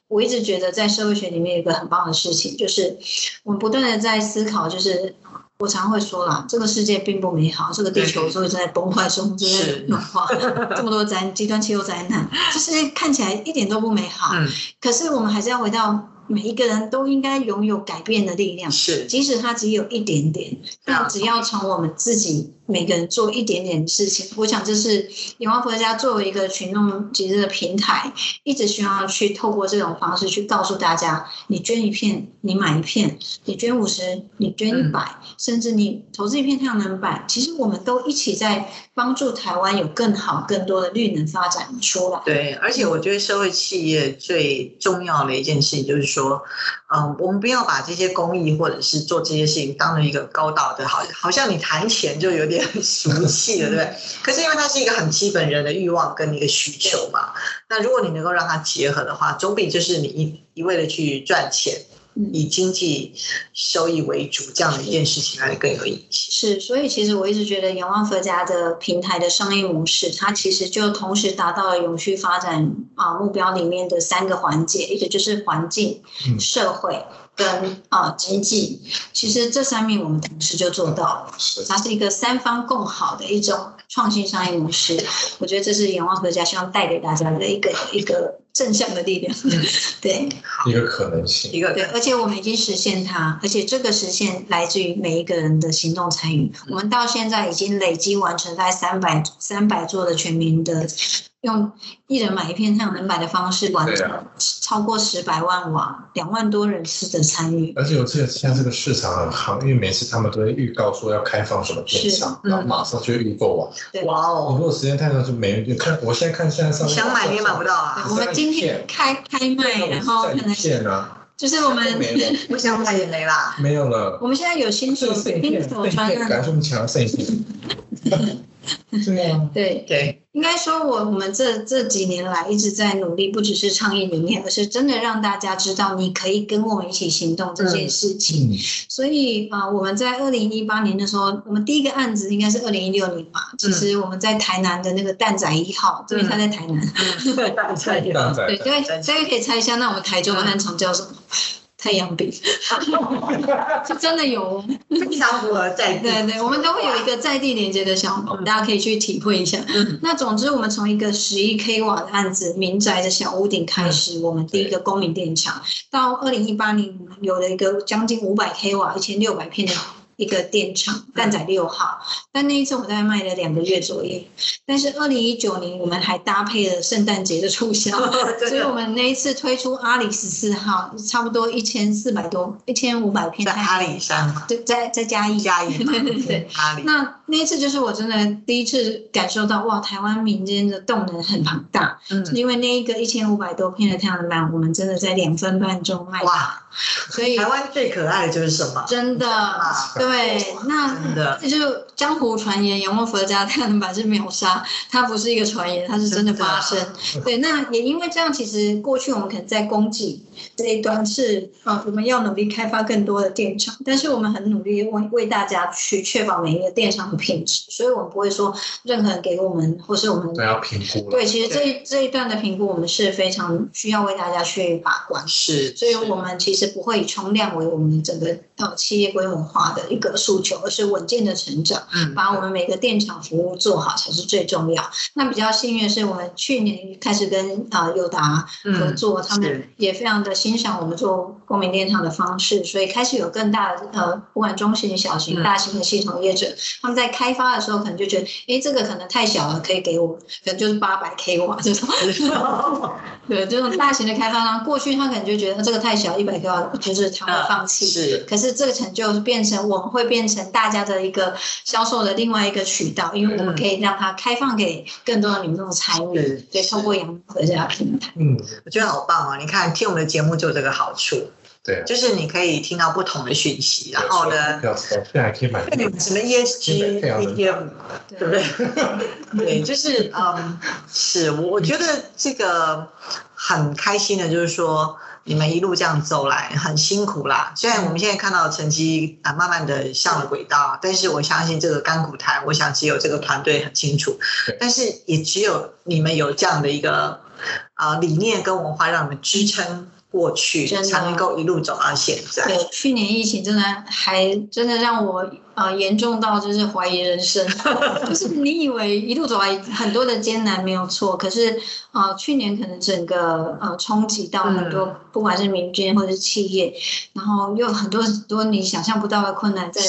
我一直觉得在社会学里面有一个很棒的事情，就是我们不断的在思考，就是。我常会说啦，这个世界并不美好，这个地球正在崩坏中，正在暖化，这么多灾极端气候灾难，这世界看起来一点都不美好。嗯，可是我们还是要回到。每一个人都应该拥有改变的力量，是，即使他只有一点点，但只要从我们自己每个人做一点点事情，我想这是永旺佛家作为一个群众集资的平台，一直需要去透过这种方式去告诉大家：你捐一片，你买一片；你捐五十，你捐一百，甚至你投资一片太阳能板，其实我们都一起在帮助台湾有更好、更多的绿能发展出来。对，而且我觉得社会企业最重要的一件事情就是说。说，嗯，我们不要把这些公益或者是做这些事情当成一个高道德，好，好像你谈钱就有点俗气的，对不对？可是因为它是一个很基本人的欲望跟一个需求嘛，那如果你能够让它结合的话，总比就是你一一味的去赚钱。以经济收益为主，这样的一件事情来更有意义。是，所以其实我一直觉得仰望佛家的平台的商业模式，它其实就同时达到了永续发展啊目标里面的三个环节，一个就是环境、社会。跟啊经济，其实这三面我们同时就做到了，它是一个三方共好的一种创新商业模式。我觉得这是仰望合家希望带给大家的一个一个正向的力量，对，一个可能性，一个对，而且我们已经实现它，而且这个实现来自于每一个人的行动参与。我们到现在已经累积完成在三百三百座的全民的。用一人买一片太阳能板的方式完成，超过十百万瓦，两万多人次的参与。而且我记得现在这个市场很夯，因为每次他们都会预告说要开放什么电厂，然后马上就预购完。哇哦！你如果时间太长就没人就看。我现在看现在上面想买也买不到啊。我们今天开开卖，然后可能片啊，就是我们我 想买也没啦，没有了。我们现在有新手新手穿的，感觉我们强盛品。对啊，对对，应该说，我我们这这几年来一直在努力，不只是倡议理念，而是真的让大家知道，你可以跟我们一起行动这件事情。所以啊，我们在二零一八年的时候，我们第一个案子应该是二零一六年吧。其实我们在台南的那个蛋仔一号，因为他在台南。蛋仔一号。对 对，这个可以猜一下，那我们台中的案场叫什么？太阳饼，是真的有。非常符合在对对，我们都会有一个在地连接的项目，大家可以去体会一下。那总之，我们从一个十一 k 瓦的案子，民宅的小屋顶开始，我们第一个公民电厂，到二零一八年有了一个将近五百 k 瓦，一千六百片的。一个电厂，蛋仔六号。但那一次我大概卖了两个月左右。但是二零一九年我们还搭配了圣诞节的促销，所以我们那一次推出阿里十四号，差不多一千四百多，一千五百片。在阿里山嘛？对，在在嘉义。嘉义。对对对。阿里。那那一次就是我真的第一次感受到，哇，台湾民间的动能很庞大。嗯。因为那一个一千五百多片的太阳能板，我们真的在两分半钟卖。哇。所以台湾最可爱的就是什么？真的，对，那真的，就江湖传言，阳光佛家太阳能板是秒杀，它不是一个传言，它是真的发生。对，那也因为这样，其实过去我们可能在供给这一端是，啊，我们要努力开发更多的电厂，但是我们很努力为为大家去确保每一个电厂的品质，所以我们不会说任何人给我们或是我们都要评估。对，其实这这一段的评估，我们是非常需要为大家去把关。是，所以我们其实。不会以冲量为我们整个呃企业规模化的一个诉求，而是稳健的成长，嗯，把我们每个电厂服务做好才是最重要。那比较幸运的是，我们去年开始跟啊友达合作，他们也非常的欣赏我们做公民电厂的方式，所以开始有更大的呃，不管中型、小型、大型的系统业者，他们在开发的时候可能就觉得，哎，这个可能太小了，可以给我，可能就是八百 k 瓦这种，对，这种大型的开发商，过去他可能就觉得这个太小，一百 k 瓦。就是他会放弃，是。可是这个成就变成我们会变成大家的一个销售的另外一个渠道，因为我们可以让它开放给更多的民众参与，对，透过杨和这家平台。嗯，我觉得好棒哦！你看听我们的节目就有这个好处，对，就是你可以听到不同的讯息，然后呢，现在可以买什么 ESG、ETM，对不对？对，就是嗯，是我我觉得这个很开心的，就是说。你们一路这样走来很辛苦啦，虽然我们现在看到成绩啊慢慢的上了轨道，但是我相信这个干股台，我想只有这个团队很清楚，但是也只有你们有这样的一个啊理念跟文化，让你们支撑过去，才能够一路走到现在。对，去年疫情真的还真的让我。啊，严重到就是怀疑人生，就是你以为一路走来很多的艰难没有错，可是啊，去年可能整个呃冲击到很多，不管是民间或者是企业，然后又很多很多你想象不到的困难在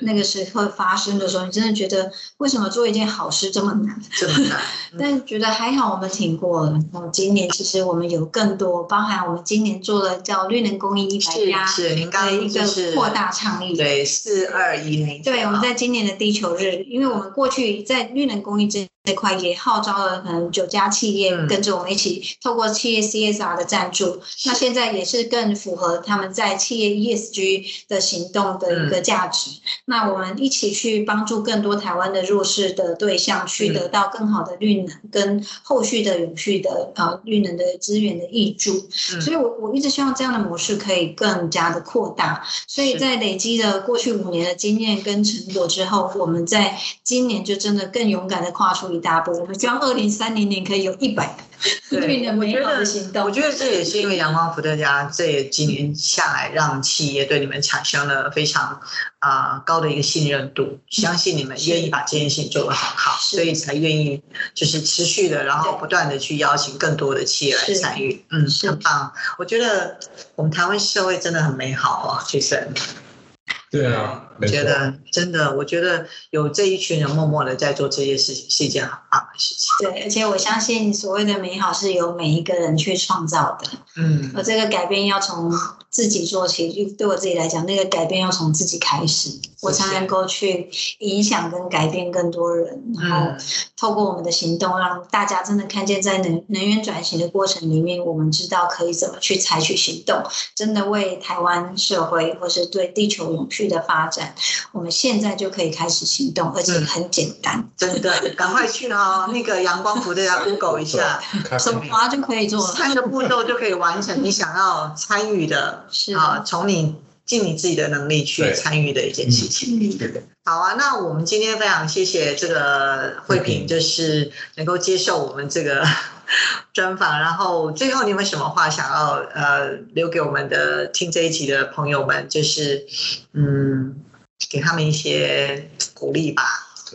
那个时候发生的时候，你真的觉得为什么做一件好事这么难？这么难，但觉得还好，我们挺过了。然后今年其实我们有更多，包含我们今年做了叫绿能公益一百家是您刚一个扩大倡议，对，四二一零。对，我们在今年的地球日，因为我们过去在绿能公益这。这块也号召了可能九家企业跟着我们一起，透过企业 CSR 的赞助，那现在也是更符合他们在企业 ESG 的行动的一个价值。那我们一起去帮助更多台湾的弱势的对象，去得到更好的绿能跟后续的永续的啊绿能的资源的益助。所以我我一直希望这样的模式可以更加的扩大。所以在累积了过去五年的经验跟成果之后，我们在今年就真的更勇敢的跨出。大波，我们希望二零三零年可以有一百对 的美好的行动。我觉得这也是因为阳光伏特加这几年下来，让企业对你们产生了非常啊高的一个信任度，相信你们愿意把这件事情做得很好，所以才愿意就是持续的，然后不断的去邀请更多的企业来参与。嗯，很棒。我觉得我们台湾社会真的很美好啊，其实。对啊，我觉得真的，我觉得有这一群人默默的在做这些事情，是一件很棒的事情。对，而且我相信所谓的美好是由每一个人去创造的。嗯，而这个改变要从自己做起，就对我自己来讲，那个改变要从自己开始，我才能够去影响跟改变更多人，然后透过我们的行动，让大家真的看见，在能能源转型的过程里面，我们知道可以怎么去采取行动，真的为台湾社会或是对地球永续。的发展，我们现在就可以开始行动，而且很简单，真的，赶快去哦！那个阳光服大家 Google 一下，手滑就可以做，三个步骤就可以完成你想要参与的，是啊，从你尽你自己的能力去参与的一件事情。对对好啊，那我们今天非常谢谢这个慧萍，就是能够接受我们这个。专访，然后最后你有没有什么话想要呃留给我们的听这一集的朋友们？就是嗯，给他们一些鼓励吧。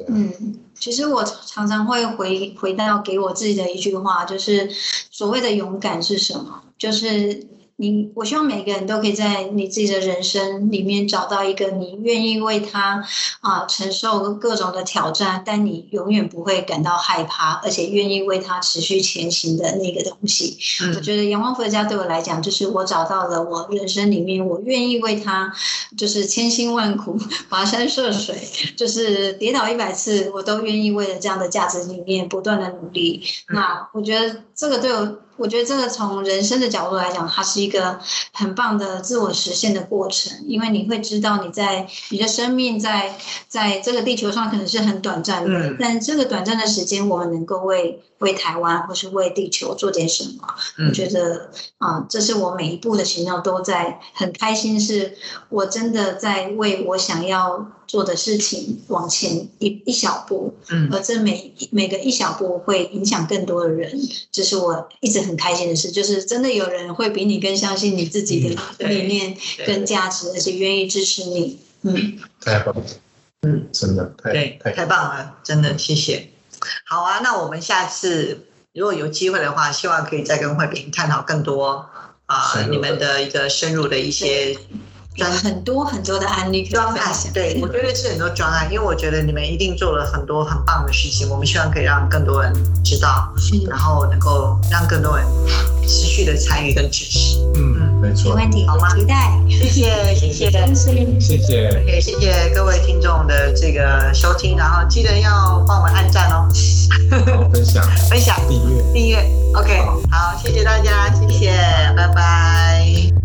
嗯，其实我常常会回回到给我自己的一句话，就是所谓的勇敢是什么？就是。你，我希望每个人都可以在你自己的人生里面找到一个你愿意为他啊承受各种的挑战，但你永远不会感到害怕，而且愿意为他持续前行的那个东西。我觉得阳光佛家对我来讲，就是我找到了我人生里面我愿意为他，就是千辛万苦、跋山涉水，就是跌倒一百次，我都愿意为了这样的价值理念不断的努力。那我觉得这个对我。我觉得这个从人生的角度来讲，它是一个很棒的自我实现的过程，因为你会知道你在你的生命在在这个地球上可能是很短暂的，但这个短暂的时间，我们能够为为台湾或是为地球做点什么？我觉得啊，这是我每一步的行动都在很开心，是我真的在为我想要。做的事情往前一一小步，嗯，而这每每个一小步会影响更多的人，这是我一直很开心的事。就是真的有人会比你更相信你自己的理念跟价值，而且愿意支持你。嗯，太棒了，嗯，真的太太太棒了，真的谢谢。好啊，那我们下次如果有机会的话，希望可以再跟慧萍探讨更多啊，你们的一个深入的一些。专很多很多的案例专案，对我觉得是很多专案，因为我觉得你们一定做了很多很棒的事情，我们希望可以让更多人知道，然后能够让更多人持续的参与跟支持。嗯嗯，没错，没问题，好吗？期待，谢谢谢谢。谢谢，OK，谢。谢各位听众的这个收听，然后记得要帮我们按赞哦，分享。分享订阅。订阅，OK，好，谢谢大家，谢谢，拜拜。